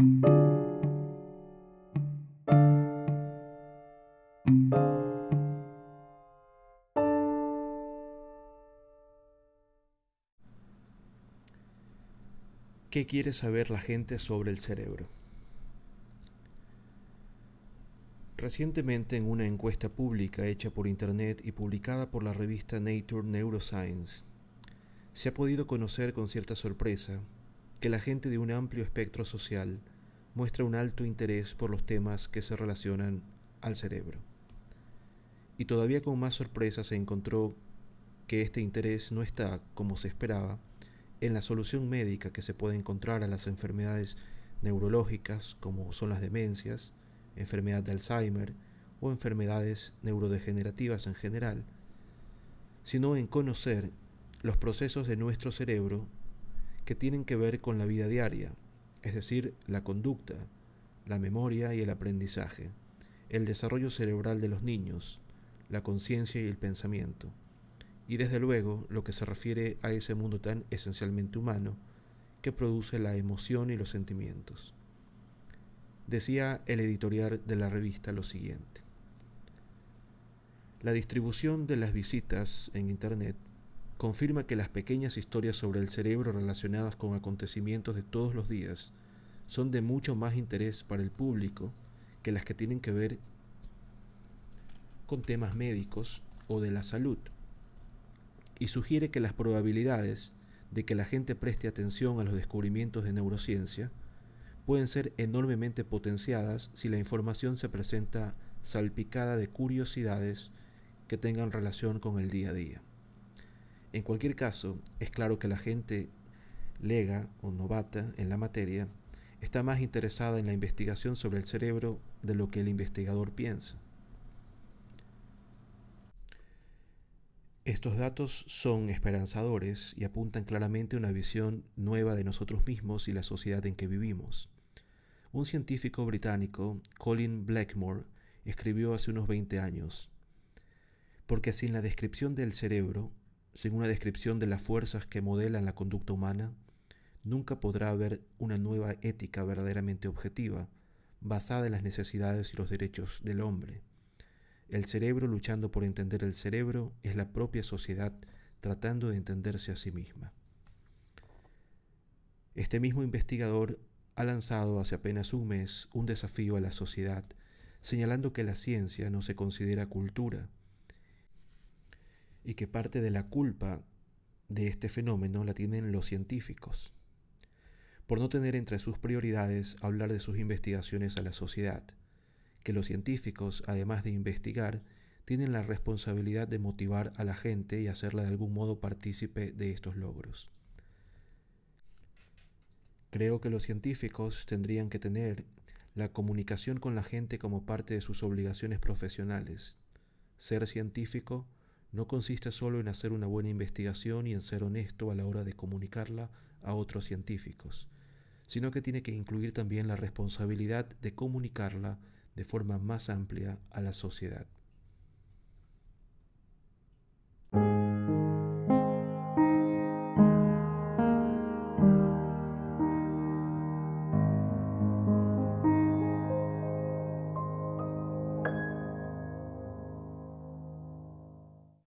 ¿Qué quiere saber la gente sobre el cerebro? Recientemente en una encuesta pública hecha por Internet y publicada por la revista Nature Neuroscience, se ha podido conocer con cierta sorpresa que la gente de un amplio espectro social muestra un alto interés por los temas que se relacionan al cerebro. Y todavía con más sorpresa se encontró que este interés no está, como se esperaba, en la solución médica que se puede encontrar a las enfermedades neurológicas como son las demencias, enfermedad de Alzheimer o enfermedades neurodegenerativas en general, sino en conocer los procesos de nuestro cerebro que tienen que ver con la vida diaria, es decir, la conducta, la memoria y el aprendizaje, el desarrollo cerebral de los niños, la conciencia y el pensamiento y desde luego lo que se refiere a ese mundo tan esencialmente humano que produce la emoción y los sentimientos. Decía el editorial de la revista lo siguiente. La distribución de las visitas en Internet confirma que las pequeñas historias sobre el cerebro relacionadas con acontecimientos de todos los días son de mucho más interés para el público que las que tienen que ver con temas médicos o de la salud y sugiere que las probabilidades de que la gente preste atención a los descubrimientos de neurociencia pueden ser enormemente potenciadas si la información se presenta salpicada de curiosidades que tengan relación con el día a día. En cualquier caso, es claro que la gente lega o novata en la materia está más interesada en la investigación sobre el cerebro de lo que el investigador piensa. Estos datos son esperanzadores y apuntan claramente a una visión nueva de nosotros mismos y la sociedad en que vivimos. Un científico británico, Colin Blackmore, escribió hace unos 20 años, porque sin la descripción del cerebro, sin una descripción de las fuerzas que modelan la conducta humana, nunca podrá haber una nueva ética verdaderamente objetiva, basada en las necesidades y los derechos del hombre. El cerebro luchando por entender el cerebro es la propia sociedad tratando de entenderse a sí misma. Este mismo investigador ha lanzado hace apenas un mes un desafío a la sociedad, señalando que la ciencia no se considera cultura y que parte de la culpa de este fenómeno la tienen los científicos, por no tener entre sus prioridades hablar de sus investigaciones a la sociedad que los científicos, además de investigar, tienen la responsabilidad de motivar a la gente y hacerla de algún modo partícipe de estos logros. Creo que los científicos tendrían que tener la comunicación con la gente como parte de sus obligaciones profesionales. Ser científico no consiste solo en hacer una buena investigación y en ser honesto a la hora de comunicarla a otros científicos, sino que tiene que incluir también la responsabilidad de comunicarla de forma más amplia a la sociedad.